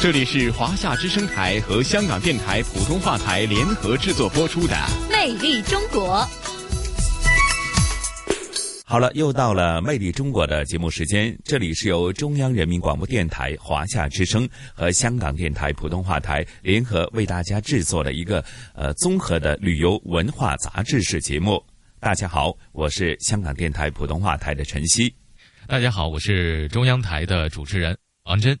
这里是华夏之声台和香港电台普通话台联合制作播出的《魅力中国》。好了，又到了《魅力中国》的节目时间。这里是由中央人民广播电台、华夏之声和香港电台普通话台联合为大家制作的一个呃综合的旅游文化杂志式节目。大家好，我是香港电台普通话台的陈曦。大家好，我是中央台的主持人王真。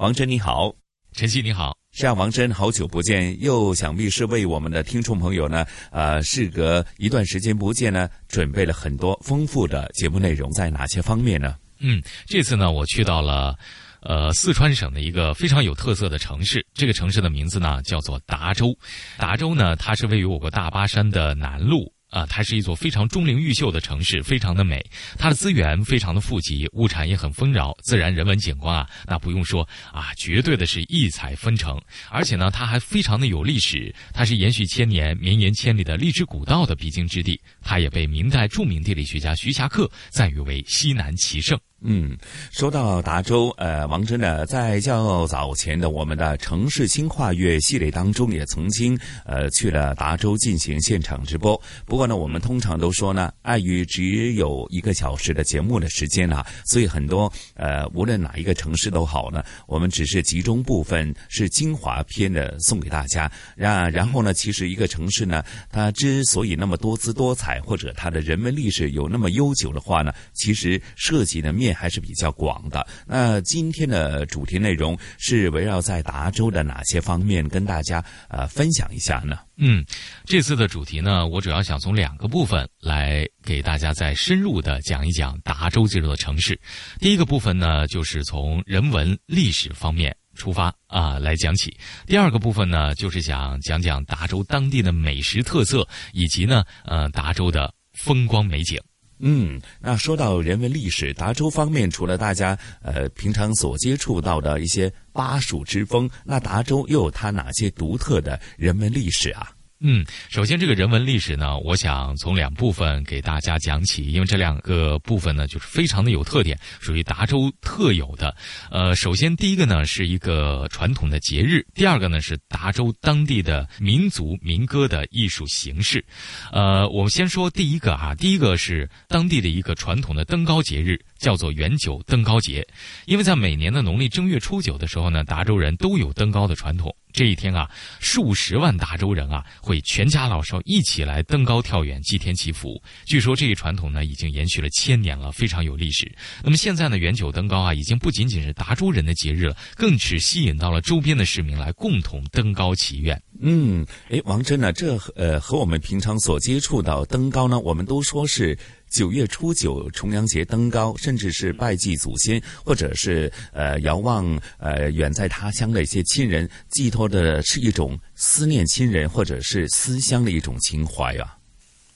王真你好，晨曦你好，是啊，王真好久不见，又想必是为我们的听众朋友呢，呃，事隔一段时间不见呢，准备了很多丰富的节目内容，在哪些方面呢？嗯，这次呢，我去到了，呃，四川省的一个非常有特色的城市，这个城市的名字呢叫做达州，达州呢，它是位于我国大巴山的南麓。啊，它是一座非常钟灵毓秀的城市，非常的美。它的资源非常的富集，物产也很丰饶，自然人文景观啊，那不用说啊，绝对的是异彩纷呈。而且呢，它还非常的有历史，它是延续千年、绵延千里的荔枝古道的必经之地。它也被明代著名地理学家徐霞客赞誉为西南奇胜。嗯，说到达州，呃，王真呢，在较早前的我们的城市新跨越系列当中，也曾经呃去了达州进行现场直播。不过呢，我们通常都说呢，碍于只有一个小时的节目的时间啊，所以很多呃，无论哪一个城市都好呢，我们只是集中部分是精华篇的送给大家。然然后呢，其实一个城市呢，它之所以那么多姿多彩，或者它的人文历史有那么悠久的话呢，其实涉及的面。还是比较广的。那今天的主题内容是围绕在达州的哪些方面，跟大家呃分享一下呢？嗯，这次的主题呢，我主要想从两个部分来给大家再深入的讲一讲达州这座城市。第一个部分呢，就是从人文历史方面出发啊来讲起；第二个部分呢，就是想讲讲达州当地的美食特色，以及呢，呃，达州的风光美景。嗯，那说到人文历史，达州方面除了大家呃平常所接触到的一些巴蜀之风，那达州又有它哪些独特的人文历史啊？嗯，首先这个人文历史呢，我想从两部分给大家讲起，因为这两个部分呢，就是非常的有特点，属于达州特有的。呃，首先第一个呢是一个传统的节日，第二个呢是达州当地的民族民歌的艺术形式。呃，我们先说第一个啊，第一个是当地的一个传统的登高节日，叫做元九登高节，因为在每年的农历正月初九的时候呢，达州人都有登高的传统。这一天啊，数十万达州人啊，会全家老少一起来登高跳远祭天祈福。据说这一传统呢，已经延续了千年了，非常有历史。那么现在呢，元九登高啊，已经不仅仅是达州人的节日了，更是吸引到了周边的市民来共同登高祈愿。嗯，哎，王真呢，这呃和我们平常所接触到登高呢，我们都说是。九月初九，重阳节登高，甚至是拜祭祖先，或者是呃遥望呃远在他乡的一些亲人，寄托的是一种思念亲人或者是思乡的一种情怀啊。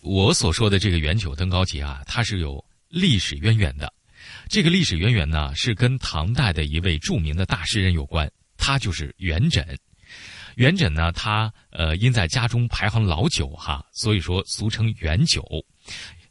我所说的这个元九登高节啊，它是有历史渊源的。这个历史渊源呢，是跟唐代的一位著名的大诗人有关，他就是元稹。元稹呢，他呃因在家中排行老九哈，所以说俗称元九。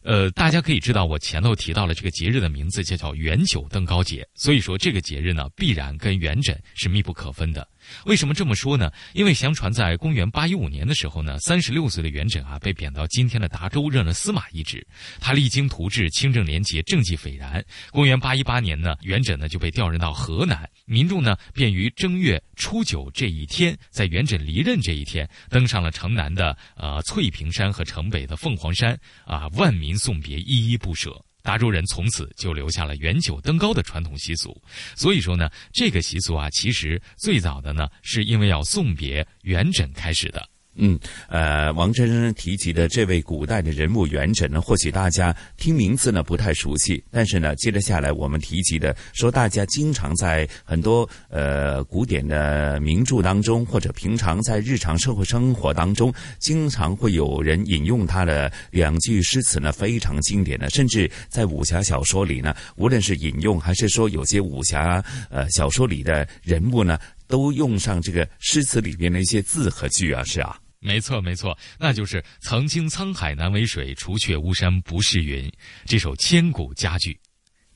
呃，大家可以知道，我前头提到了这个节日的名字，叫叫元九登高节。所以说，这个节日呢，必然跟元稹是密不可分的。为什么这么说呢？因为相传在公元八一五年的时候呢，三十六岁的元稹啊，被贬到今天的达州任了司马一职。他励精图治，清正廉洁，政绩斐然。公元八一八年呢，元稹呢就被调任到河南，民众呢便于正月初九这一天，在元稹离任这一天，登上了城南的呃翠屏山和城北的凤凰山，啊，万民送别，依依不舍。达州人从此就留下了元九登高的传统习俗，所以说呢，这个习俗啊，其实最早的呢，是因为要送别元稹开始的。嗯，呃，王真提及的这位古代的人物元稹呢，或许大家听名字呢不太熟悉，但是呢，接着下来我们提及的，说大家经常在很多呃古典的名著当中，或者平常在日常社会生活当中，经常会有人引用他的两句诗词呢，非常经典的，甚至在武侠小说里呢，无论是引用还是说有些武侠呃小说里的人物呢，都用上这个诗词里边的一些字和句啊，是啊。没错，没错，那就是“曾经沧海难为水，除却巫山不是云”这首千古佳句。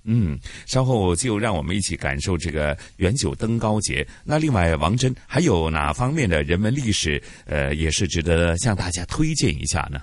嗯，稍后就让我们一起感受这个元九登高节。那另外，王真还有哪方面的人文历史，呃，也是值得向大家推荐一下呢？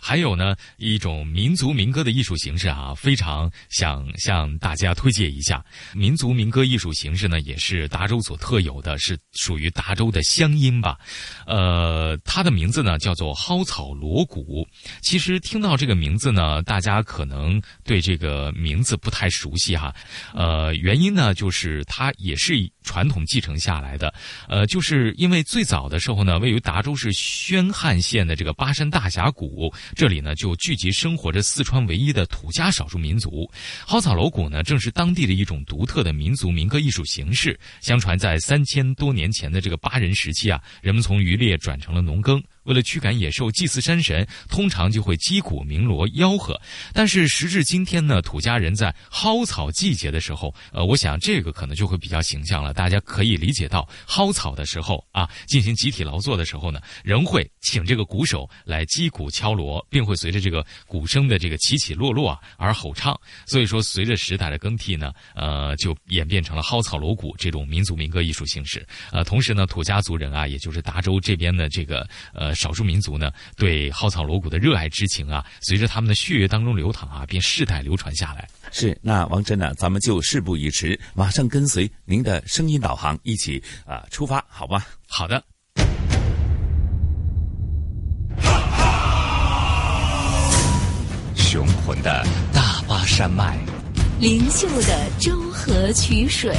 还有呢，一种民族民歌的艺术形式啊，非常想向大家推荐一下。民族民歌艺术形式呢，也是达州所特有的，是属于达州的乡音吧。呃，它的名字呢叫做蒿草锣鼓。其实听到这个名字呢，大家可能对这个名字不太熟悉哈。呃，原因呢就是它也是传统继承下来的。呃，就是因为最早的时候呢，位于达州市宣汉县的这个巴山大峡谷。这里呢，就聚集生活着四川唯一的土家少数民族。蒿草锣鼓呢，正是当地的一种独特的民族民歌艺术形式。相传在三千多年前的这个巴人时期啊，人们从渔猎转成了农耕。为了驱赶野兽、祭祀山神，通常就会击鼓鸣锣吆喝。但是时至今天呢，土家人在蒿草季节的时候，呃，我想这个可能就会比较形象了。大家可以理解到，蒿草的时候啊，进行集体劳作的时候呢，仍会请这个鼓手来击鼓敲锣，并会随着这个鼓声的这个起起落落啊而吼唱。所以说，随着时代的更替呢，呃，就演变成了蒿草锣鼓这种民族民歌艺术形式。呃，同时呢，土家族人啊，也就是达州这边的这个呃。少数民族呢，对蒿草锣鼓的热爱之情啊，随着他们的血液当中流淌啊，便世代流传下来。是，那王真呢，咱们就事不宜迟，马上跟随您的声音导航，一起啊出发，好吧？好的。雄浑的大巴山脉，灵秀的周河曲水。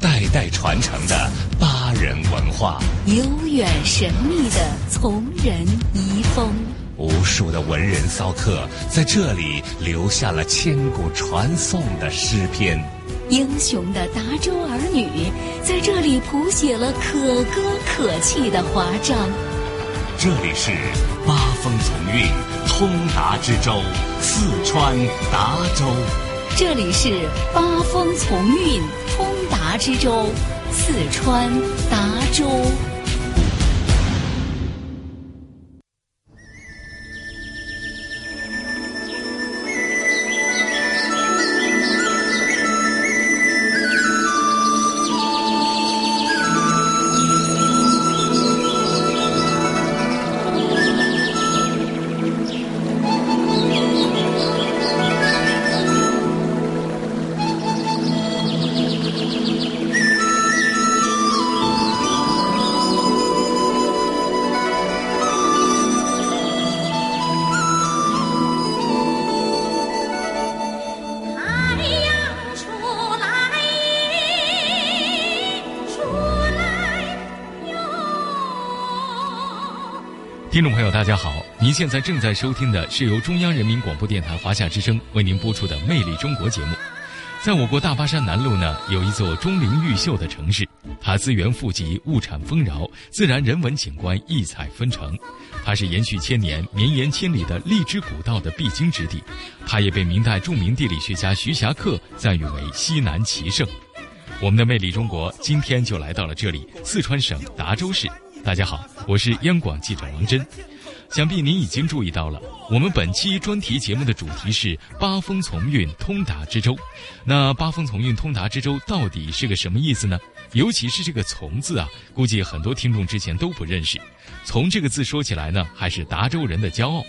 代代传承的巴人文化，悠远神秘的从人遗风，无数的文人骚客在这里留下了千古传颂的诗篇，英雄的达州儿女在这里谱写了可歌可泣的华章。这里是八风从运，通达之州，四川达州。这里是八风从运，通达之州，四川达州。大家好！您现在正在收听的是由中央人民广播电台华夏之声为您播出的《魅力中国》节目。在我国大巴山南麓呢，有一座钟灵毓秀的城市，它资源富集，物产丰饶，自然人文景观异彩纷呈。它是延续千年、绵延千里的荔枝古道的必经之地。它也被明代著名地理学家徐霞客赞誉为西南奇胜。我们的《魅力中国》今天就来到了这里——四川省达州市。大家好，我是央广记者王真。想必您已经注意到了，我们本期专题节目的主题是“八风从运，通达之州”。那“八风从运，通达之州”到底是个什么意思呢？尤其是这个“从”字啊，估计很多听众之前都不认识。“从”这个字说起来呢，还是达州人的骄傲。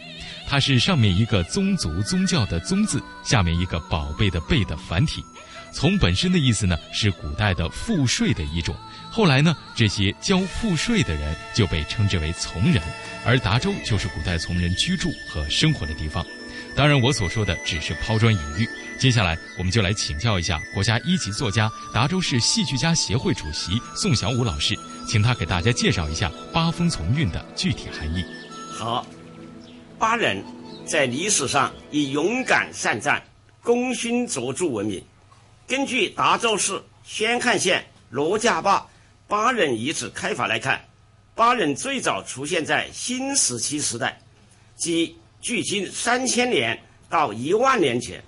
它是上面一个宗族、宗教的“宗”字，下面一个宝贝的“贝”的繁体。从本身的意思呢，是古代的赋税的一种。后来呢，这些交赋税的人就被称之为从人，而达州就是古代从人居住和生活的地方。当然，我所说的只是抛砖引玉。接下来，我们就来请教一下国家一级作家、达州市戏剧家协会主席宋小武老师，请他给大家介绍一下“八风从运”的具体含义。好，巴人在历史上以勇敢善战、功勋卓著闻名。根据达州市宣汉县罗家坝巴人遗址开发来看，巴人最早出现在新石器时代，即距今三千年到一万年前。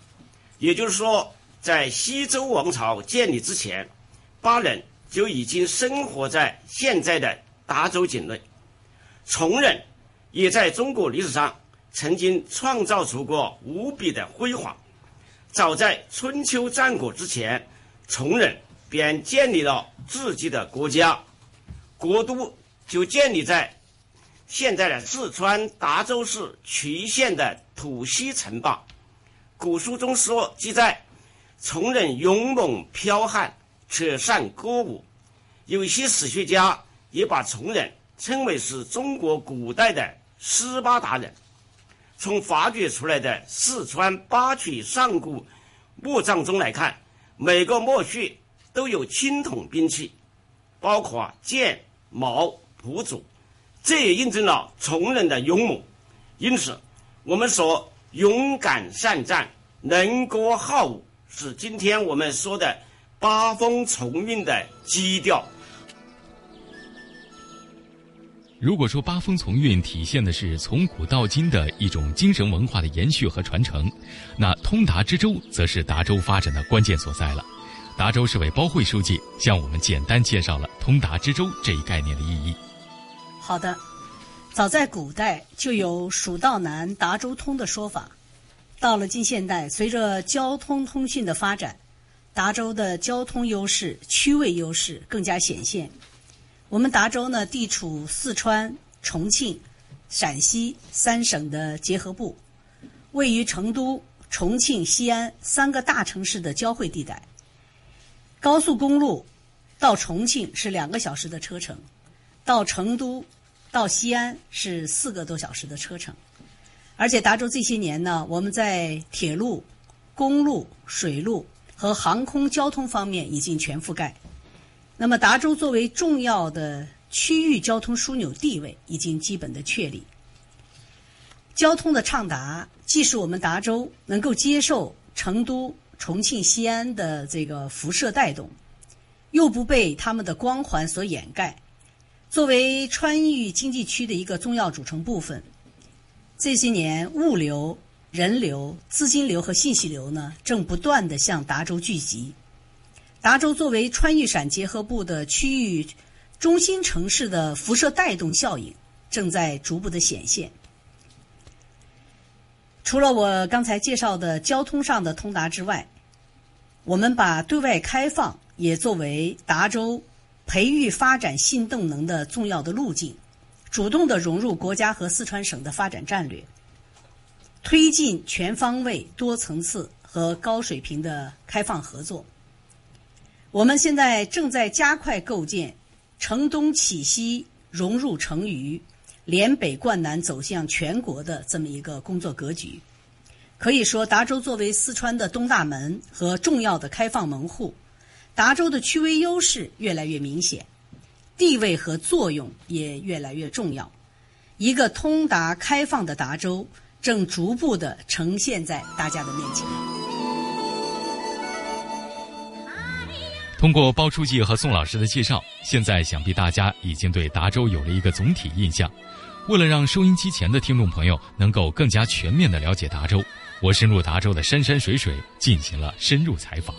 也就是说，在西周王朝建立之前，巴人。就已经生活在现在的达州境内。崇人也在中国历史上曾经创造出过无比的辉煌。早在春秋战国之前，崇人便建立了自己的国家，国都就建立在现在的四川达州市渠县的土溪城坝。古书中说记载，崇人勇猛剽悍。且善歌舞，有些史学家也把崇人称为是中国古代的斯巴达人。从发掘出来的四川八曲上古墓葬中来看，每个墓穴都有青铜兵器，包括剑、矛、朴竹，这也印证了崇人的勇猛。因此，我们说勇敢善战、能歌好舞，是今天我们说的。八风从运的基调。如果说八风从运体现的是从古到今的一种精神文化的延续和传承，那通达之州则是达州发展的关键所在了。达州市委包会书记向我们简单介绍了通达之州这一概念的意义。好的，早在古代就有“蜀道难，达州通”的说法。到了近现代，随着交通通讯的发展。达州的交通优势、区位优势更加显现。我们达州呢，地处四川、重庆、陕西三省的结合部，位于成都、重庆、西安三个大城市的交汇地带。高速公路到重庆是两个小时的车程，到成都、到西安是四个多小时的车程。而且达州这些年呢，我们在铁路、公路、水路。和航空交通方面已经全覆盖，那么达州作为重要的区域交通枢纽地位已经基本的确立。交通的畅达，既是我们达州能够接受成都、重庆、西安的这个辐射带动，又不被他们的光环所掩盖。作为川渝经济区的一个重要组成部分，这些年物流。人流、资金流和信息流呢，正不断的向达州聚集。达州作为川渝陕结合部的区域中心城市的辐射带动效应，正在逐步的显现。除了我刚才介绍的交通上的通达之外，我们把对外开放也作为达州培育发展新动能的重要的路径，主动的融入国家和四川省的发展战略。推进全方位、多层次和高水平的开放合作。我们现在正在加快构建城东启西、融入成渝、连北贯南走向全国的这么一个工作格局。可以说，达州作为四川的东大门和重要的开放门户，达州的区位优势越来越明显，地位和作用也越来越重要。一个通达开放的达州。正逐步的呈现在大家的面前。通过包书记和宋老师的介绍，现在想必大家已经对达州有了一个总体印象。为了让收音机前的听众朋友能够更加全面地了解达州，我深入达州的山山水水，进行了深入采访。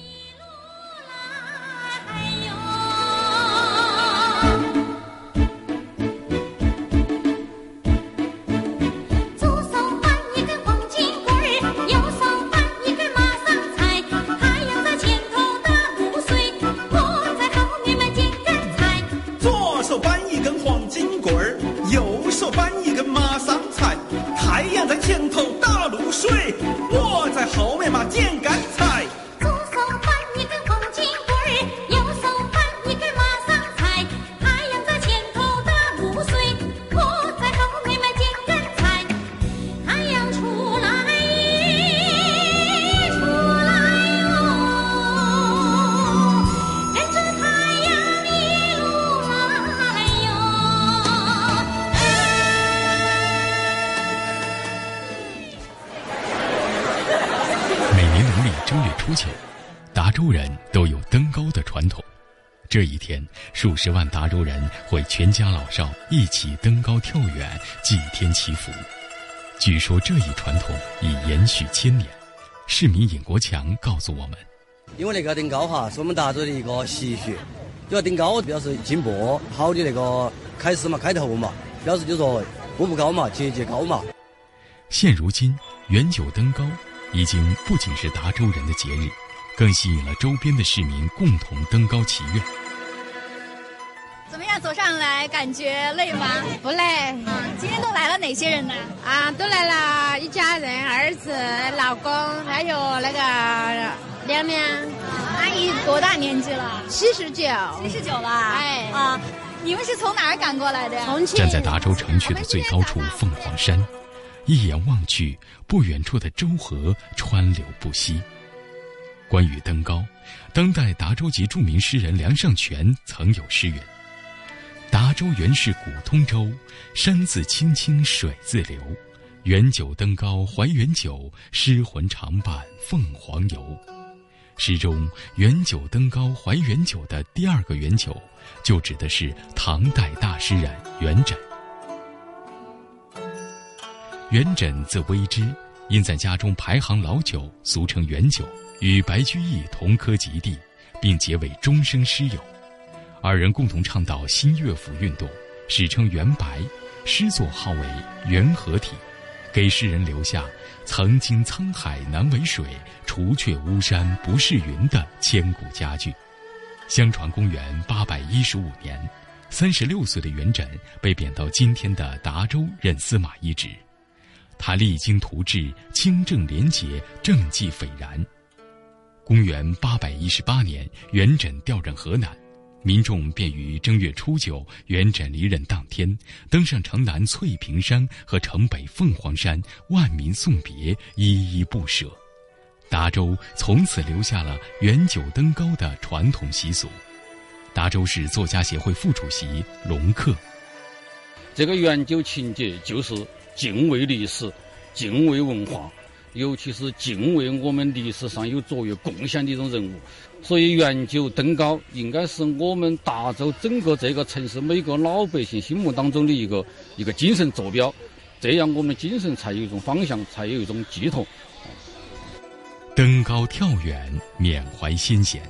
全家老少一起登高跳远，祭天祈福。据说这一传统已延续千年。市民尹国强告诉我们：“因为那个登高哈，是我们达州的一个习俗，就要登高表示进步，好的那个开始嘛，开头嘛，表示就说步步高嘛，节节高嘛。”现如今，远九登高已经不仅是达州人的节日，更吸引了周边的市民共同登高祈愿。怎么样，走上来感觉累吗？不累。今天都来了哪些人呢？啊，都来了一家人，儿子、老公，还有那个娘娘。阿姨多大年纪了？七十九。七十九了。哎啊，你们是从哪儿赶过来的呀？重庆。站在达州城区的最高处凤凰山，一眼望去，不远处的周河川流不息。关于登高，当代达州籍著名诗人梁尚全曾有诗云。达州原是古通州，山自青青水自流，远九登高怀远九，诗魂常伴凤凰游。诗中“远九登高怀远九”的第二个“远九”，就指的是唐代大诗人元稹。元稹字微之，因在家中排行老九，俗称元九，与白居易同科及第，并结为终生诗友。二人共同倡导新乐府运动，史称“元白”，诗作号为“元和体”，给世人留下“曾经沧海难为水，除却巫山不是云”的千古佳句。相传公元八百一十五年，三十六岁的元稹被贬到今天的达州任司马一职，他励精图治，清正廉洁，政绩斐然。公元八百一十八年，元稹调任河南。民众便于正月初九，元稹离任当天，登上城南翠屏山和城北凤凰山，万民送别，依依不舍。达州从此留下了元九登高的传统习俗。达州市作家协会副主席龙克，这个元九情节就是敬畏历史，敬畏文化。尤其是敬畏我们历史上有卓越贡献的一种人物，所以元九登高应该是我们达州整个这个城市每个老百姓心目当中的一个一个精神坐标，这样我们精神才有一种方向，才有一种寄托。登高跳远，缅怀先贤。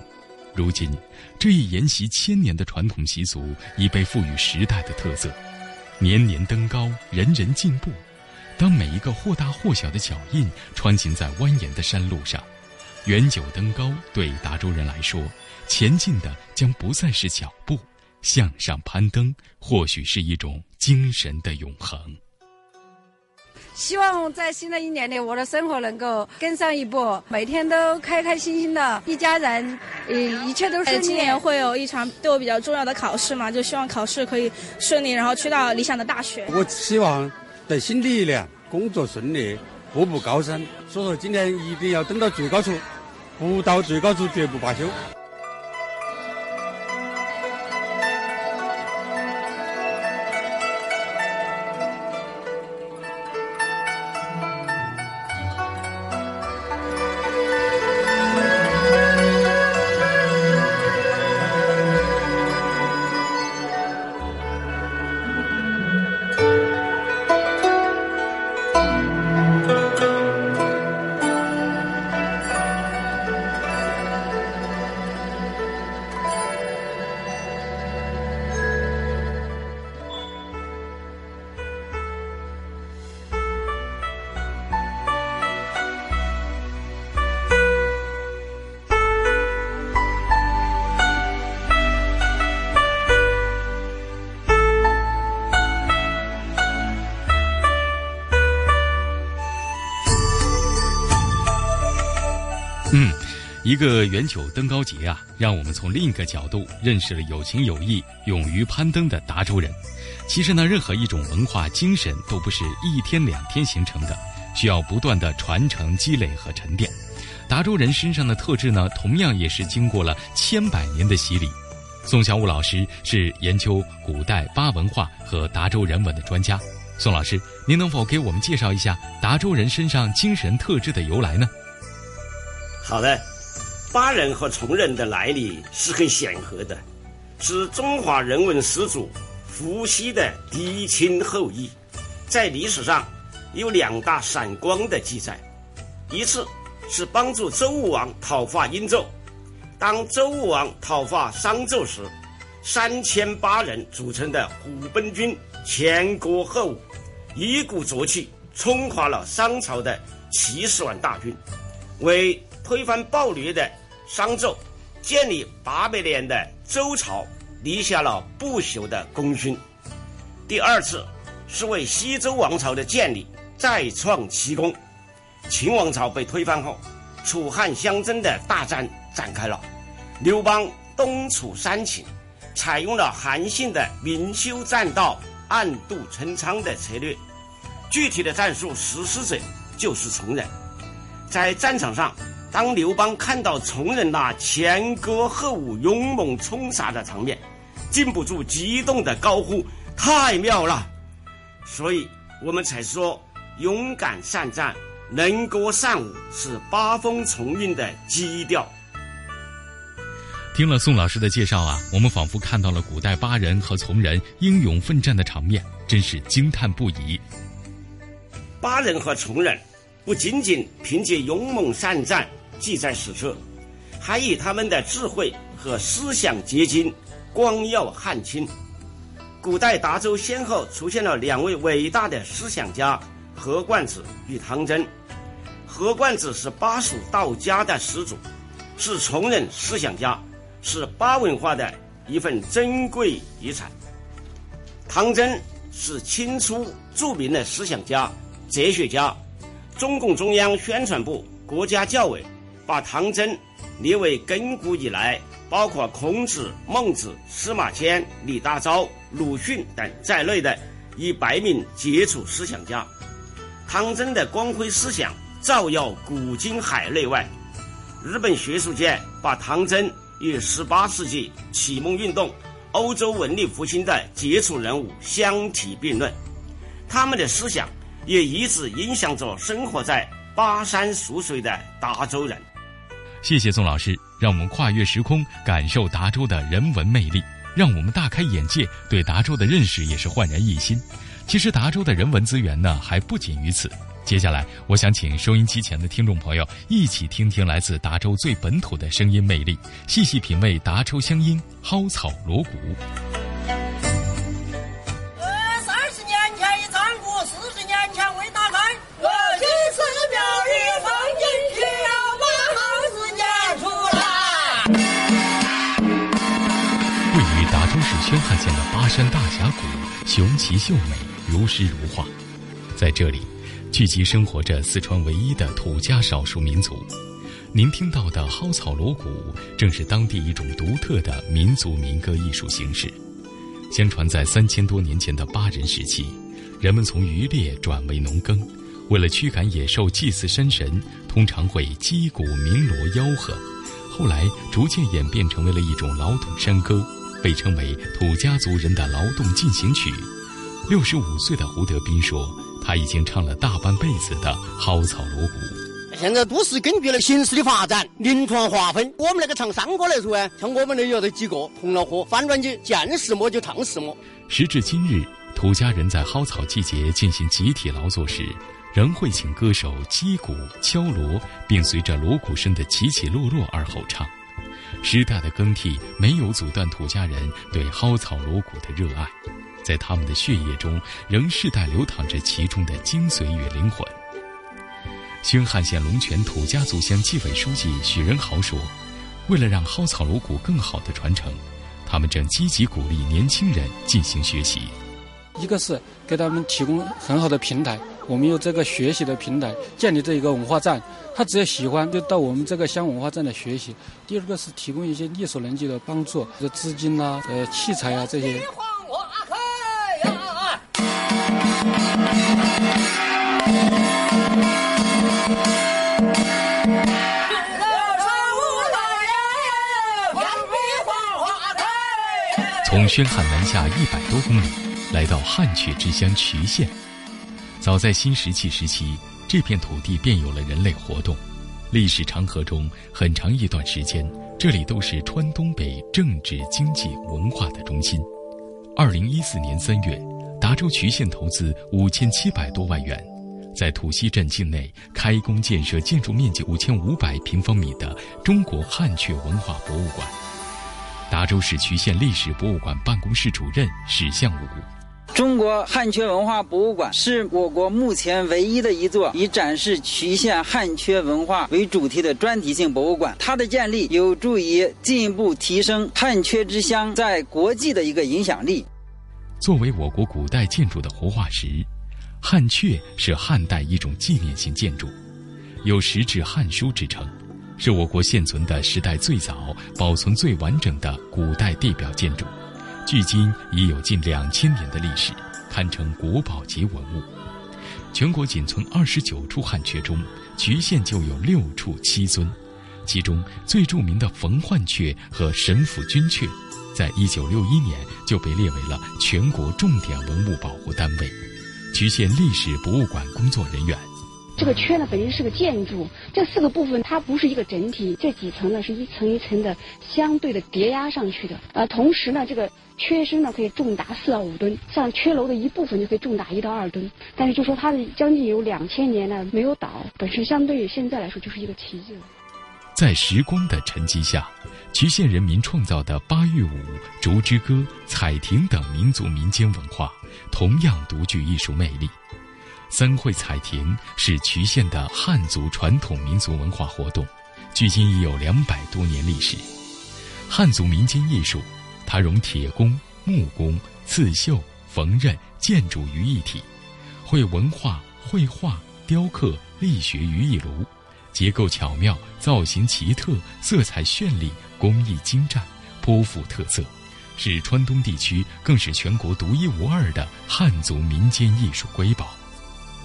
如今，这一沿袭千年的传统习俗已被赋予时代的特色，年年登高，人人进步。当每一个或大或小的脚印穿行在蜿蜒的山路上，远九登高对达州人来说，前进的将不再是脚步，向上攀登或许是一种精神的永恒。希望在新的一年里，我的生活能够跟上一步，每天都开开心心的，一家人，呃，一切都顺利。今年会有一场对我比较重要的考试嘛，就希望考试可以顺利，然后去到理想的大学。我希望。在新的一年，工作顺利，步步高升。所以说，今年一定要登到最高处，不到最高处绝不罢休。个元九登高节啊，让我们从另一个角度认识了有情有义、勇于攀登的达州人。其实呢，任何一种文化精神都不是一天两天形成的，需要不断的传承、积累和沉淀。达州人身上的特质呢，同样也是经过了千百年的洗礼。宋小武老师是研究古代巴文化和达州人文的专家。宋老师，您能否给我们介绍一下达州人身上精神特质的由来呢？好的。巴人和崇人的来历是很显赫的，是中华人文始祖伏羲的嫡亲后裔，在历史上有两大闪光的记载，一次是帮助周武王讨伐殷纣，当周武王讨伐商纣时，三千八人组成的虎贲军前歌后舞，一鼓作气冲垮了商朝的七十万大军，为推翻暴虐的商纣、建立八百年的周朝立下了不朽的功勋。第二次是为西周王朝的建立再创奇功。秦王朝被推翻后，楚汉相争的大战展开了。刘邦东楚三秦，采用了韩信的明修栈道、暗度陈仓的策略。具体的战术实施者就是崇人。在战场上，当刘邦看到从人那前歌后舞、勇猛冲杀的场面，禁不住激动的高呼：“太妙了！”所以我们才说，勇敢善战。能歌善舞是八风从韵的基调。听了宋老师的介绍啊，我们仿佛看到了古代巴人和从人英勇奋战的场面，真是惊叹不已。巴人和从人不仅仅凭借勇猛善战记载史册，还以他们的智慧和思想结晶光耀汉清。古代达州先后出现了两位伟大的思想家何冠子与汤真。何冠子是巴蜀道家的始祖，是崇仁思想家，是巴文化的一份珍贵遗产。汤真是清初著名的思想家、哲学家，中共中央宣传部、国家教委把唐真列为亘古以来包括孔子、孟子、司马迁、李大钊、鲁迅等在内的一百名杰出思想家。唐真的光辉思想。照耀古今海内外，日本学术界把唐真与十八世纪启蒙运动、欧洲文艺复兴的杰出人物相提并论。他们的思想也一直影响着生活在巴山蜀水的达州人。谢谢宋老师，让我们跨越时空，感受达州的人文魅力，让我们大开眼界，对达州的认识也是焕然一新。其实达州的人文资源呢，还不仅于此。接下来，我想请收音机前的听众朋友一起听听来自达州最本土的声音魅力，细细品味达州乡音蒿草锣鼓。宣汉县的巴山大峡谷，雄奇秀美，如诗如画，在这里。聚集生活着四川唯一的土家少数民族，您听到的蒿草锣鼓，正是当地一种独特的民族民歌艺术形式。相传，在三千多年前的巴人时期，人们从渔猎转为农耕，为了驱赶野兽、祭祀山神，通常会击鼓鸣锣吆喝。后来逐渐演变成为了一种劳动山歌，被称为土家族人的劳动进行曲。六十五岁的胡德斌说。他已经唱了大半辈子的蒿草锣鼓，现在都是根据了形势的发展，临床划分。我们那个唱山歌来说啊，像我们那有的几个红了火，反正就见什么就唱什么。时至今日，土家人在蒿草季节进行集体劳作时，仍会请歌手击鼓敲锣，并随着锣鼓声的起起落落而吼唱。时代的更替没有阻断土家人对蒿草锣鼓的热爱。在他们的血液中，仍世代流淌着其中的精髓与灵魂。宣汉县龙泉土家族乡纪委书记许仁豪说：“为了让蒿草锣鼓更好的传承，他们正积极鼓励年轻人进行学习。一个是给他们提供很好的平台，我们有这个学习的平台，建立这一个文化站，他只要喜欢就到我们这个乡文化站来学习。第二个是提供一些力所能及的帮助，这资金呐、呃器材啊这些。”从宣汉南下一百多公里，来到汉阙之乡渠县。早在新石器时期，这片土地便有了人类活动。历史长河中很长一段时间，这里都是川东北政治、经济、文化的中心。二零一四年三月，达州渠县投资五千七百多万元，在土溪镇境内开工建设建筑面积五千五百平方米的中国汉阙文化博物馆。达州市渠县历史博物馆办公室主任史向武。中国汉阙文化博物馆是我国目前唯一的一座以展示渠县汉阙文化为主题的专题性博物馆。它的建立有助于进一步提升汉阙之乡在国际的一个影响力。作为我国古代建筑的活化石，汉阙是汉代一种纪念性建筑，有“石质汉书”之称，是我国现存的时代最早、保存最完整的古代地表建筑。距今已有近两千年的历史，堪称国宝级文物。全国仅存二十九处汉阙中，渠县就有六处七尊，其中最著名的冯焕阙和神府君阙，在一九六一年就被列为了全国重点文物保护单位。渠县历史博物馆工作人员。这个圈呢本身是个建筑，这四个部分它不是一个整体，这几层呢是一层一层的相对的叠压上去的。呃，同时呢，这个缺身呢可以重达四到五吨，像缺楼的一部分就可以重达一到二吨。但是就说它的将近有两千年呢没有倒，本身相对于现在来说就是一个奇迹了。在时光的沉积下，渠县人民创造的八月舞、竹之歌、彩亭等民族民间文化，同样独具艺术魅力。三会彩亭是渠县的汉族传统民族文化活动，距今已有两百多年历史。汉族民间艺术，它融铁工、木工、刺绣、缝纫、建筑于一体，绘文化、绘画、雕刻、力学于一炉，结构巧妙，造型奇特，色彩绚丽，工艺精湛，颇富特色，是川东地区更是全国独一无二的汉族民间艺术瑰宝。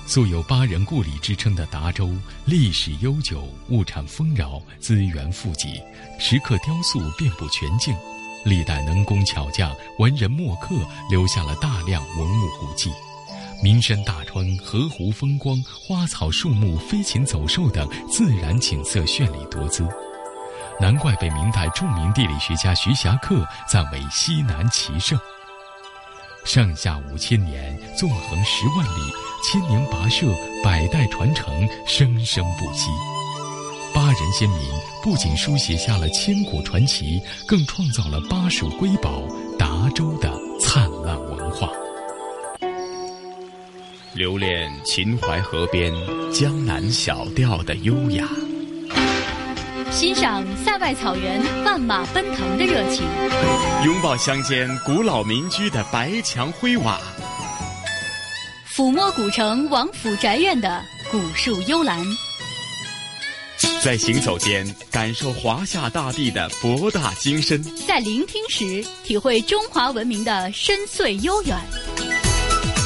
素有“八人故里”之称的达州，历史悠久，物产丰饶，资源富集，石刻雕塑遍布全境，历代能工巧匠、文人墨客留下了大量文物古迹，名山大川、河湖风光、花草树木、飞禽走兽等自然景色绚丽多姿，难怪被明代著名地理学家徐霞客赞为西南奇胜。上下五千年，纵横十万里，千年跋涉，百代传承，生生不息。巴人先民不仅书写下了千古传奇，更创造了巴蜀瑰宝达州的灿烂文化。留恋秦淮河边江南小调的优雅。欣赏塞外草原万马奔腾的热情，拥抱乡间古老民居的白墙灰瓦，抚摸古城王府宅院的古树幽兰，在行走间感受华夏大地的博大精深，在聆听时体会中华文明的深邃悠远。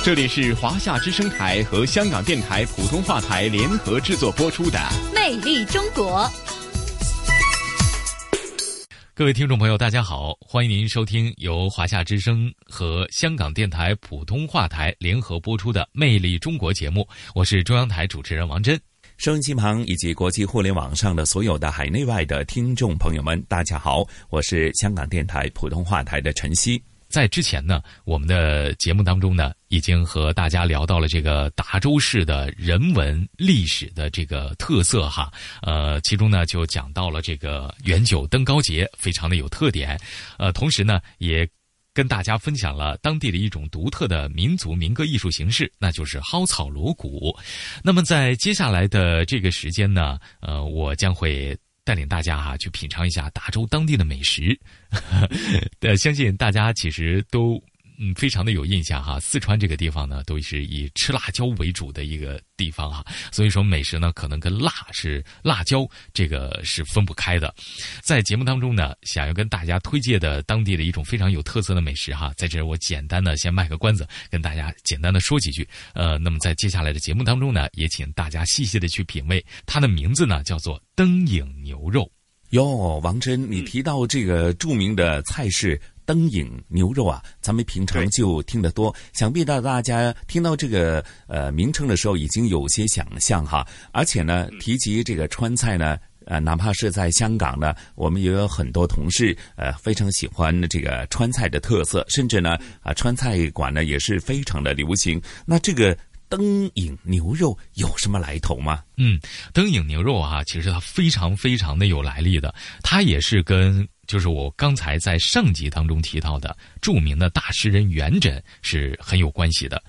这里是华夏之声台和香港电台普通话台联合制作播出的《魅力中国》。各位听众朋友，大家好，欢迎您收听由华夏之声和香港电台普通话台联合播出的《魅力中国》节目，我是中央台主持人王真。收音机旁以及国际互联网上的所有的海内外的听众朋友们，大家好，我是香港电台普通话台的陈曦。在之前呢，我们的节目当中呢，已经和大家聊到了这个达州市的人文历史的这个特色哈。呃，其中呢就讲到了这个元九登高节，非常的有特点。呃，同时呢也跟大家分享了当地的一种独特的民族民歌艺术形式，那就是蒿草锣鼓。那么在接下来的这个时间呢，呃，我将会。带领大家哈去品尝一下达州当地的美食，呃，相信大家其实都。嗯，非常的有印象哈。四川这个地方呢，都是以吃辣椒为主的一个地方哈，所以说美食呢，可能跟辣是辣椒这个是分不开的。在节目当中呢，想要跟大家推荐的当地的一种非常有特色的美食哈，在这我简单的先卖个关子，跟大家简单的说几句。呃，那么在接下来的节目当中呢，也请大家细细的去品味，它的名字呢叫做灯影牛肉。哟，王真，你提到这个著名的菜式灯影牛肉啊，咱们平常就听得多，想必到大家听到这个呃名称的时候，已经有些想象哈。而且呢，提及这个川菜呢，呃，哪怕是在香港呢，我们也有很多同事呃非常喜欢这个川菜的特色，甚至呢啊川菜馆呢也是非常的流行。那这个灯影牛肉有什么来头吗？嗯，灯影牛肉啊，其实它非常非常的有来历的，它也是跟。就是我刚才在上集当中提到的著名的大诗人元稹是很有关系的。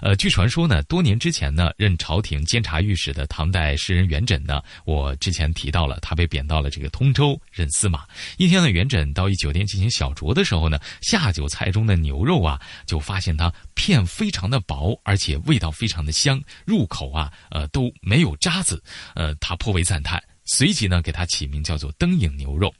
呃，据传说呢，多年之前呢，任朝廷监察御史的唐代诗人元稹呢，我之前提到了，他被贬到了这个通州任司马。一天呢，元稹到一酒店进行小酌的时候呢，下酒菜中的牛肉啊，就发现它片非常的薄，而且味道非常的香，入口啊，呃都没有渣子，呃，他颇为赞叹。随即呢，给它起名叫做灯影牛肉。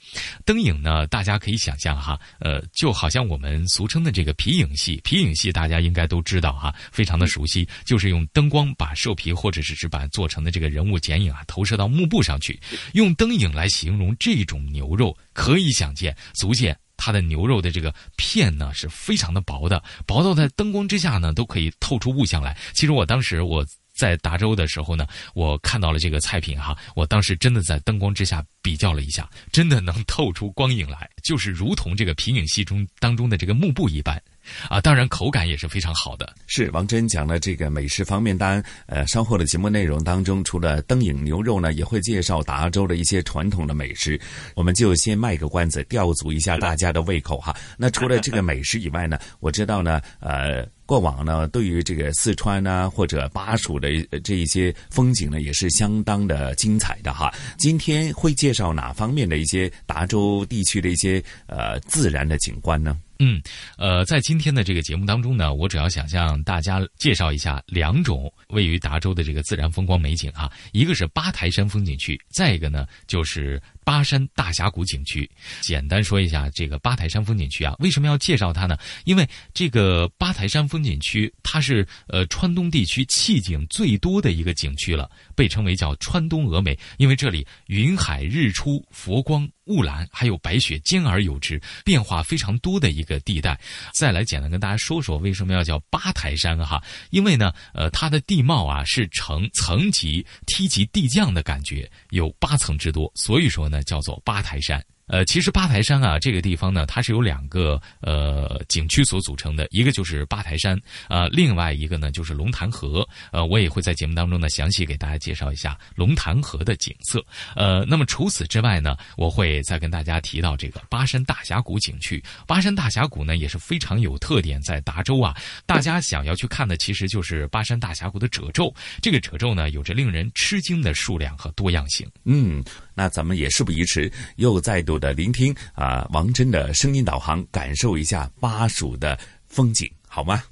灯影呢，大家可以想象哈，呃，就好像我们俗称的这个皮影戏。皮影戏大家应该都知道哈，非常的熟悉，就是用灯光把兽皮或者是纸板做成的这个人物剪影啊，投射到幕布上去，用灯影来形容这种牛肉，可以想见，足见它的牛肉的这个片呢是非常的薄的，薄到在灯光之下呢都可以透出物象来。其实我当时我。在达州的时候呢，我看到了这个菜品哈，我当时真的在灯光之下比较了一下，真的能透出光影来，就是如同这个皮影戏中当中的这个幕布一般，啊，当然口感也是非常好的。是王真讲的这个美食方面，当然，呃，稍后的节目内容当中，除了灯影牛肉呢，也会介绍达州的一些传统的美食，我们就先卖个关子，吊足一下大家的胃口哈。那除了这个美食以外呢，我知道呢，呃。过往呢，对于这个四川啊或者巴蜀的这一些风景呢，也是相当的精彩的哈。今天会介绍哪方面的一些达州地区的一些呃自然的景观呢？嗯，呃，在今天的这个节目当中呢，我主要想向大家介绍一下两种位于达州的这个自然风光美景啊，一个是八台山风景区，再一个呢就是。巴山大峡谷景区，简单说一下这个八台山风景区啊，为什么要介绍它呢？因为这个八台山风景区，它是呃川东地区气景最多的一个景区了，被称为叫川东峨眉，因为这里云海日出、佛光。雾岚还有白雪兼而有之，变化非常多的一个地带。再来简单跟大家说说为什么要叫八台山哈？因为呢，呃，它的地貌啊是呈层级梯级递降的感觉，有八层之多，所以说呢叫做八台山。呃，其实八台山啊，这个地方呢，它是由两个呃景区所组成的，一个就是八台山，呃，另外一个呢就是龙潭河。呃，我也会在节目当中呢详细给大家介绍一下龙潭河的景色。呃，那么除此之外呢，我会再跟大家提到这个巴山大峡谷景区。巴山大峡谷呢也是非常有特点，在达州啊，大家想要去看的其实就是巴山大峡谷的褶皱。这个褶皱呢，有着令人吃惊的数量和多样性。嗯。那咱们也事不宜迟，又再度的聆听啊王真的声音导航，感受一下巴蜀的风景，好吗？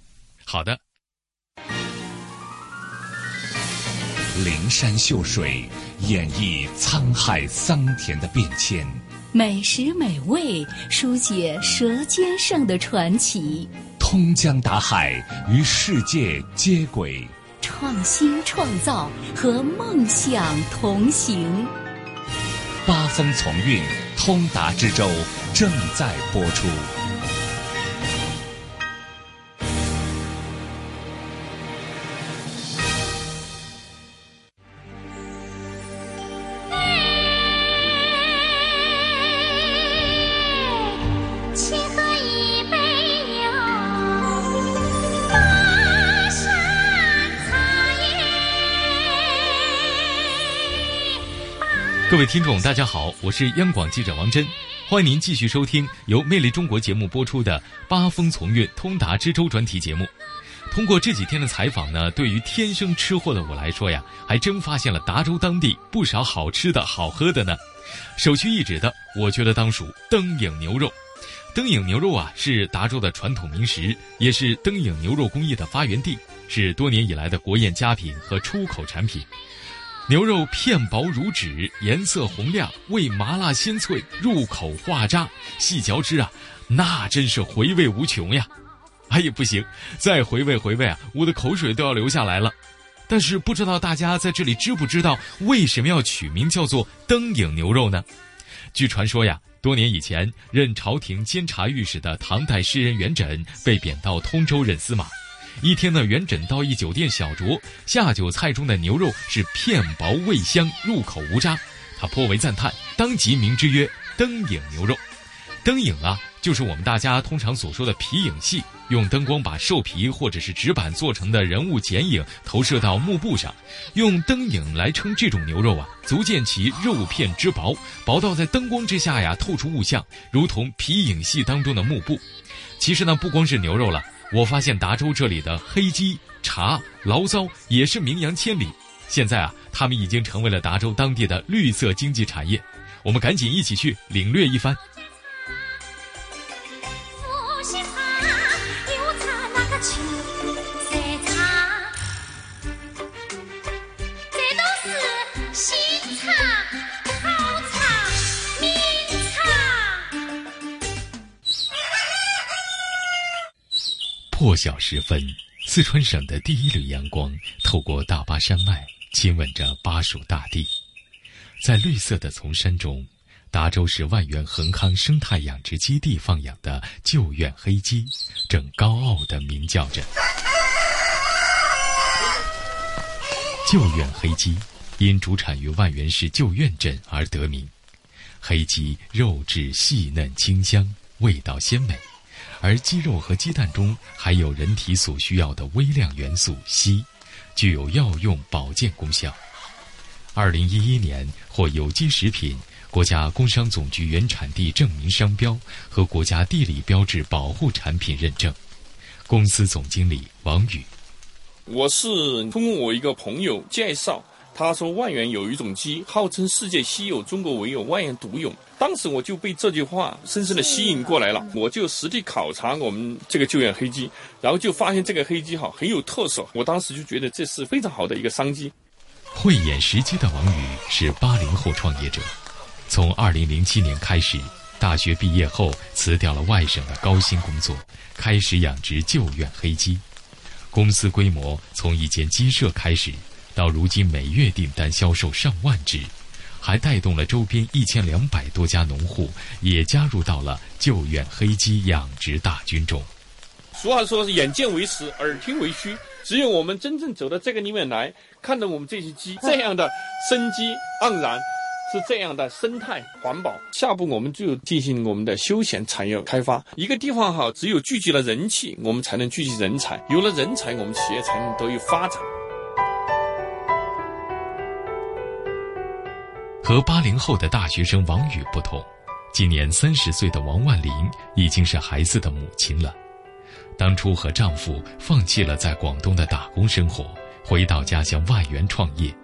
好的。灵山秀水演绎沧海桑田的变迁，美食美味书写舌尖上的传奇，通江达海与世界接轨，创新创造和梦想同行。八风从运，通达之舟正在播出。位听众，大家好，我是央广记者王真，欢迎您继续收听由魅力中国节目播出的《八风从运通达之舟》专题节目。通过这几天的采访呢，对于天生吃货的我来说呀，还真发现了达州当地不少好吃的好喝的呢。首屈一指的，我觉得当属灯影牛肉。灯影牛肉啊，是达州的传统名食，也是灯影牛肉工业的发源地，是多年以来的国宴佳品和出口产品。牛肉片薄如纸，颜色红亮，味麻辣鲜脆，入口化渣，细嚼之啊，那真是回味无穷呀！哎呀，不行，再回味回味啊，我的口水都要流下来了。但是不知道大家在这里知不知道为什么要取名叫做灯影牛肉呢？据传说呀，多年以前，任朝廷监察御史的唐代诗人元稹被贬到通州任司马。一天呢，元稹到一酒店小酌，下酒菜中的牛肉是片薄味香，入口无渣，他颇为赞叹，当即名之曰“灯影牛肉”。灯影啊，就是我们大家通常所说的皮影戏，用灯光把兽皮或者是纸板做成的人物剪影投射到幕布上，用灯影来称这种牛肉啊，足见其肉片之薄，薄到在灯光之下呀透出物象，如同皮影戏当中的幕布。其实呢，不光是牛肉了，我发现达州这里的黑鸡、茶、醪糟也是名扬千里。现在啊，他们已经成为了达州当地的绿色经济产业。我们赶紧一起去领略一番。破晓时分，四川省的第一缕阳光透过大巴山脉，亲吻着巴蜀大地。在绿色的丛山中，达州市万源恒康生态养殖基地放养的旧院黑鸡，正高傲地鸣叫着。旧院黑鸡因主产于万源市旧院镇而得名。黑鸡肉质细嫩清香，味道鲜美。而鸡肉和鸡蛋中含有人体所需要的微量元素硒，具有药用保健功效。二零一一年获有机食品国家工商总局原产地证明商标和国家地理标志保护产品认证。公司总经理王宇，我是通过我一个朋友介绍。他说：“万源有一种鸡，号称世界稀有，中国唯有，万源独有。”当时我就被这句话深深的吸引过来了，我就实地考察我们这个救援黑鸡，然后就发现这个黑鸡哈很有特色。我当时就觉得这是非常好的一个商机。慧眼识鸡的王宇是八零后创业者，从二零零七年开始，大学毕业后辞掉了外省的高薪工作，开始养殖救援黑鸡。公司规模从一间鸡舍开始。到如今，每月订单销售上万只，还带动了周边一千两百多家农户也加入到了救援黑鸡养殖大军中。俗话说是“眼见为实，耳听为虚”，只有我们真正走到这个里面来，看到我们这些鸡这样的生机盎然，是这样的生态环保。下步我们就进行我们的休闲产业开发。一个地方好，只有聚集了人气，我们才能聚集人才；有了人才，我们企业才能得以发展。和八零后的大学生王宇不同，今年三十岁的王万林已经是孩子的母亲了。当初和丈夫放弃了在广东的打工生活，回到家乡万源创业。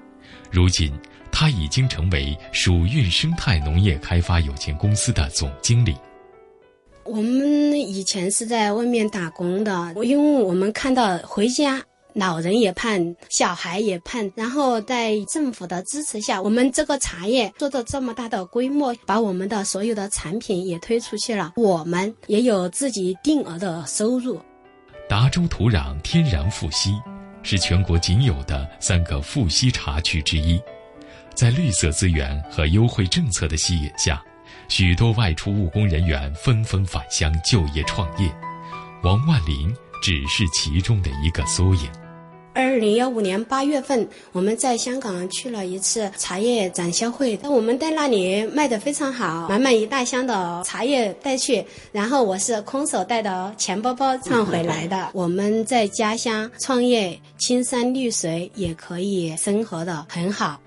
如今，她已经成为蜀运生态农业开发有限公司的总经理。我们以前是在外面打工的，因为我们看到回家。老人也盼，小孩也盼，然后在政府的支持下，我们这个茶叶做到这么大的规模，把我们的所有的产品也推出去了，我们也有自己定额的收入。达州土壤天然富硒，是全国仅有的三个富硒茶区之一，在绿色资源和优惠政策的吸引下，许多外出务工人员纷纷返乡就业创业，王万林只是其中的一个缩影。二零幺五年八月份，我们在香港去了一次茶叶展销会，那我们在那里卖的非常好，满满一大箱的茶叶带去，然后我是空手带的钱包包唱回来的。我们在家乡创业，青山绿水也可以生活的很好。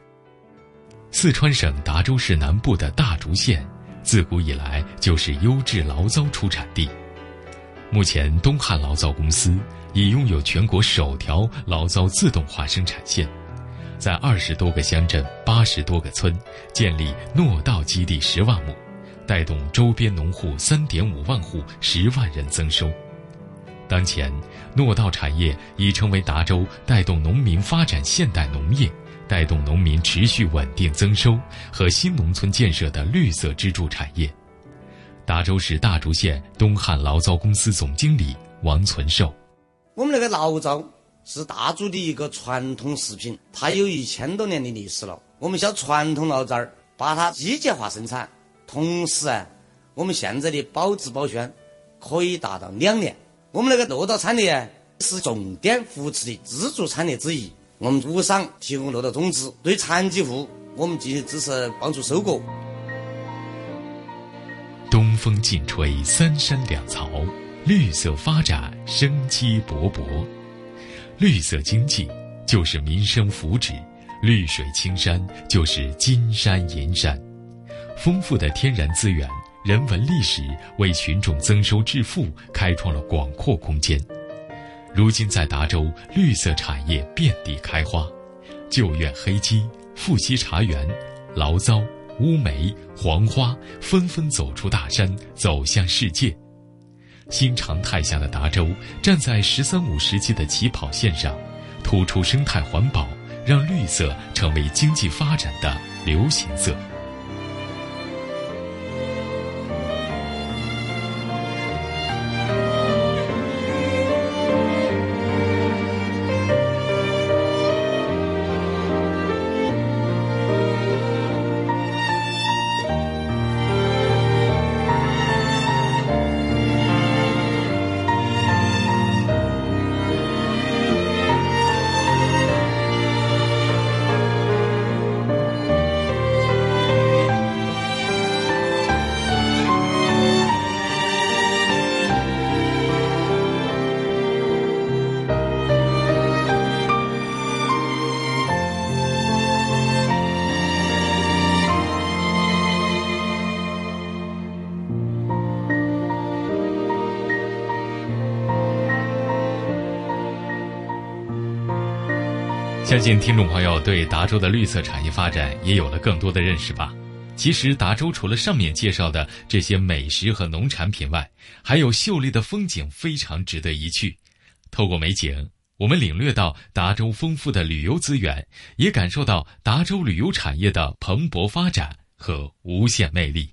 四川省达州市南部的大竹县，自古以来就是优质醪糟出产地。目前，东汉醪糟公司已拥有全国首条醪糟自动化生产线，在二十多个乡镇、八十多个村建立糯稻基地十万亩，带动周边农户三点五万户、十万人增收。当前，糯稻产业已成为达州带动农民发展现代农业、带动农民持续稳定增收和新农村建设的绿色支柱产业。达州市大竹县东汉醪糟公司总经理王存寿：“我们那个醪糟是大足的一个传统食品，它有一千多年的历史了。我们销传统醪糟儿，把它机械化生产，同时啊，我们现在的保质保鲜可以达到两年。我们那个醪岛产业是重点扶持的支柱产业之一。我们无偿提供醪岛种子，对残疾户我们进行支持帮助收割。东风劲吹，三山两槽，绿色发展生机勃勃。绿色经济就是民生福祉，绿水青山就是金山银山。丰富的天然资源、人文历史为群众增收致富开创了广阔空间。如今，在达州，绿色产业遍地开花，旧院黑鸡、富硒茶园、醪糟、乌梅、黄花纷纷走出大山，走向世界。新常态下的达州，站在“十三五”时期的起跑线上，突出生态环保，让绿色成为经济发展的流行色。相信听众朋友对达州的绿色产业发展也有了更多的认识吧。其实，达州除了上面介绍的这些美食和农产品外，还有秀丽的风景，非常值得一去。透过美景，我们领略到达州丰富的旅游资源，也感受到达州旅游产业的蓬勃发展和无限魅力。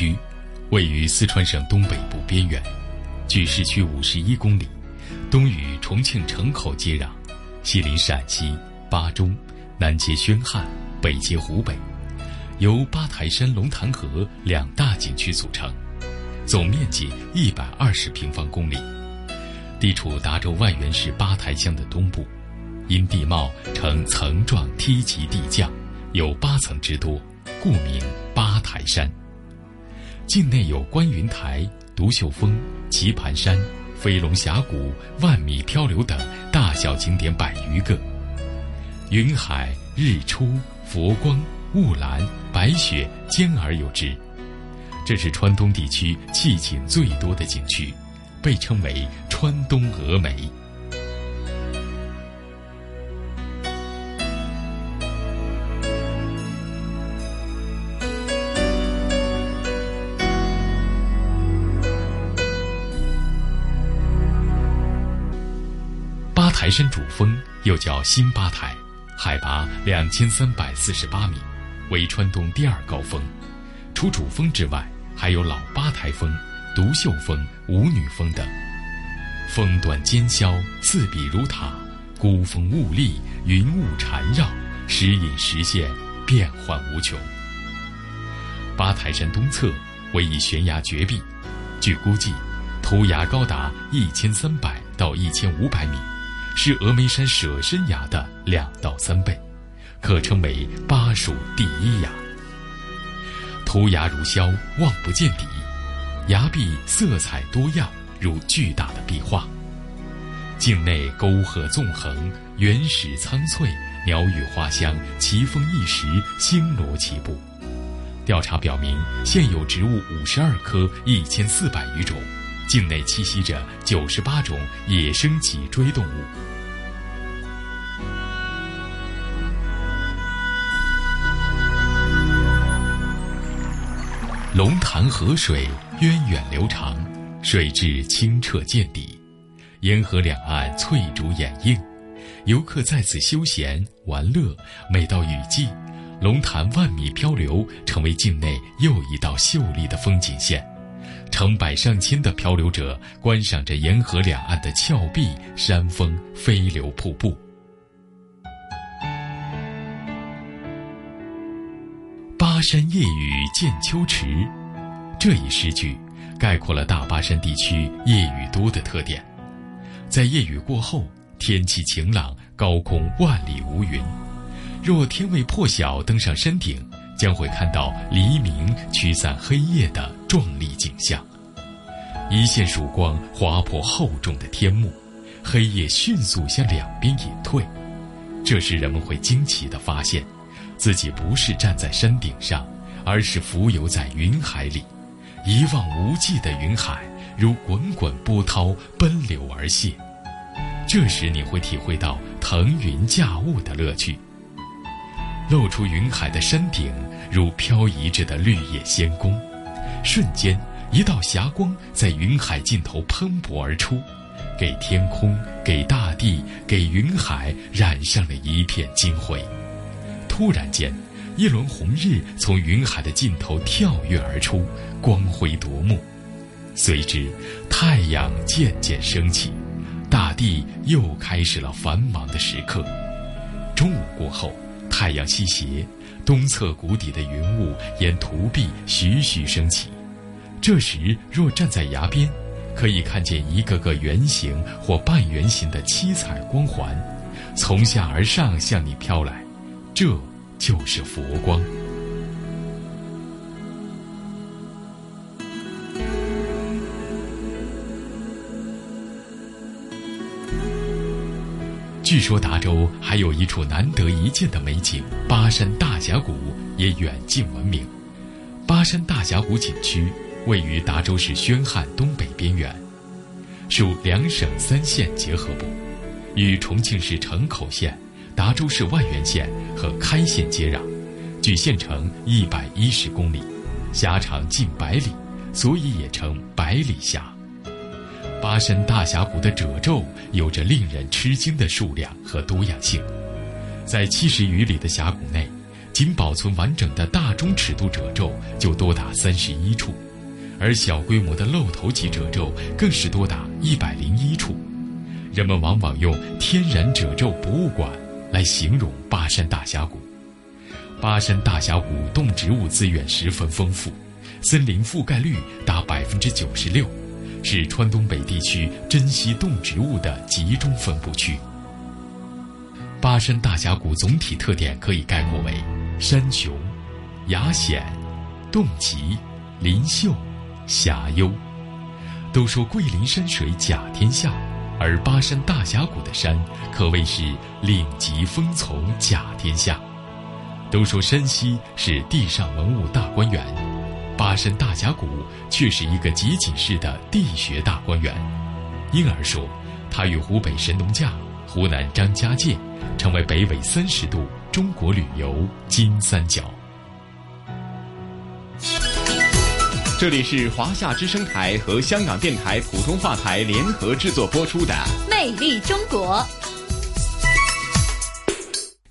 区位于四川省东北部边缘，距市区五十一公里，东与重庆城口接壤，西临陕西巴中，南接宣汉，北接湖北，由八台山、龙潭河两大景区组成，总面积一百二十平方公里，地处达州万源市八台乡的东部，因地貌呈层状梯级地降，有八层之多，故名八台山。境内有观云台、独秀峰、棋盘山、飞龙峡谷、万米漂流等大小景点百余个。云海、日出、佛光、雾岚、白雪兼而有之，这是川东地区气景最多的景区，被称为“川东峨眉”。台山主峰又叫新八台，海拔两千三百四十八米，为川东第二高峰。除主峰之外，还有老八台峰、独秀峰、舞女峰等。峰端尖削，四壁如塔，孤峰兀立，云雾缠绕，时隐时现，变幻无穷。八台山东侧为一悬崖绝壁，据估计，图崖高达一千三百到一千五百米。是峨眉山舍身崖的两到三倍，可称为巴蜀第一崖。涂崖如削，望不见底，崖壁色彩多样，如巨大的壁画。境内沟壑纵横，原始苍翠，鸟语花香，奇峰异石，星罗棋布。调查表明，现有植物五十二棵，一千四百余种。境内栖息着九十八种野生脊椎动物。龙潭河水源远流长，水质清澈见底，沿河两岸翠竹掩映，游客在此休闲玩乐。每到雨季，龙潭万米漂流成为境内又一道秀丽的风景线。成百上千的漂流者观赏着沿河两岸的峭壁、山峰、飞流瀑布。巴山夜雨见秋池，这一诗句概括了大巴山地区夜雨多的特点。在夜雨过后，天气晴朗，高空万里无云。若天未破晓，登上山顶。将会看到黎明驱散黑夜的壮丽景象。一线曙光划破厚重的天幕，黑夜迅速向两边隐退。这时，人们会惊奇地发现，自己不是站在山顶上，而是浮游在云海里。一望无际的云海如滚滚波涛奔流而泻。这时，你会体会到腾云驾雾的乐趣。露出云海的山顶，如飘移着的绿叶仙宫。瞬间，一道霞光在云海尽头喷薄而出，给天空、给大地、给云海染上了一片金辉。突然间，一轮红日从云海的尽头跳跃而出，光辉夺目。随之，太阳渐渐升起，大地又开始了繁忙的时刻。中午过后。太阳西斜，东侧谷底的云雾沿图壁徐徐升起。这时，若站在崖边，可以看见一个个圆形或半圆形的七彩光环，从下而上向你飘来，这就是佛光。据说达州还有一处难得一见的美景——巴山大峡谷，也远近闻名。巴山大峡谷景区位于达州市宣汉东北边缘，属两省三县结合部，与重庆市城口县、达州市万源县和开县接壤，距县城一百一十公里，辖长近百里，所以也称百里峡。巴山大峡谷的褶皱有着令人吃惊的数量和多样性，在七十余里的峡谷内，仅保存完整的大中尺度褶皱就多达三十一处，而小规模的露头级褶皱更是多达一百零一处。人们往往用“天然褶皱博物馆”来形容巴山大峡谷。巴山大峡谷动植物资源十分丰富，森林覆盖率达百分之九十六。是川东北地区珍稀动植物的集中分布区。巴山大峡谷总体特点可以概括为：山雄、崖险、洞奇、林秀、峡幽。都说桂林山水甲天下，而巴山大峡谷的山可谓是岭极峰丛甲天下。都说山西是地上文物大观园。巴山大峡谷却是一个集锦式的地学大观园，因而说，它与湖北神农架、湖南张家界成为北纬三十度中国旅游金三角。这里是华夏之声台和香港电台普通话台联合制作播出的《魅力中国》。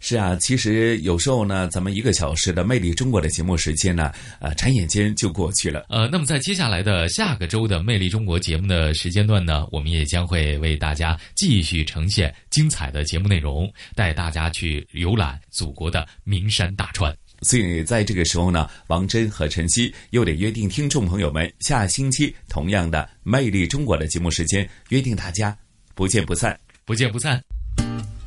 是啊，其实有时候呢，咱们一个小时的《魅力中国》的节目时间呢，呃，眨眼间就过去了。呃，那么在接下来的下个周的《魅力中国》节目的时间段呢，我们也将会为大家继续呈现精彩的节目内容，带大家去游览祖国的名山大川。所以在这个时候呢，王真和晨曦又得约定听众朋友们，下星期同样的《魅力中国》的节目时间，约定大家不见不散，不见不散。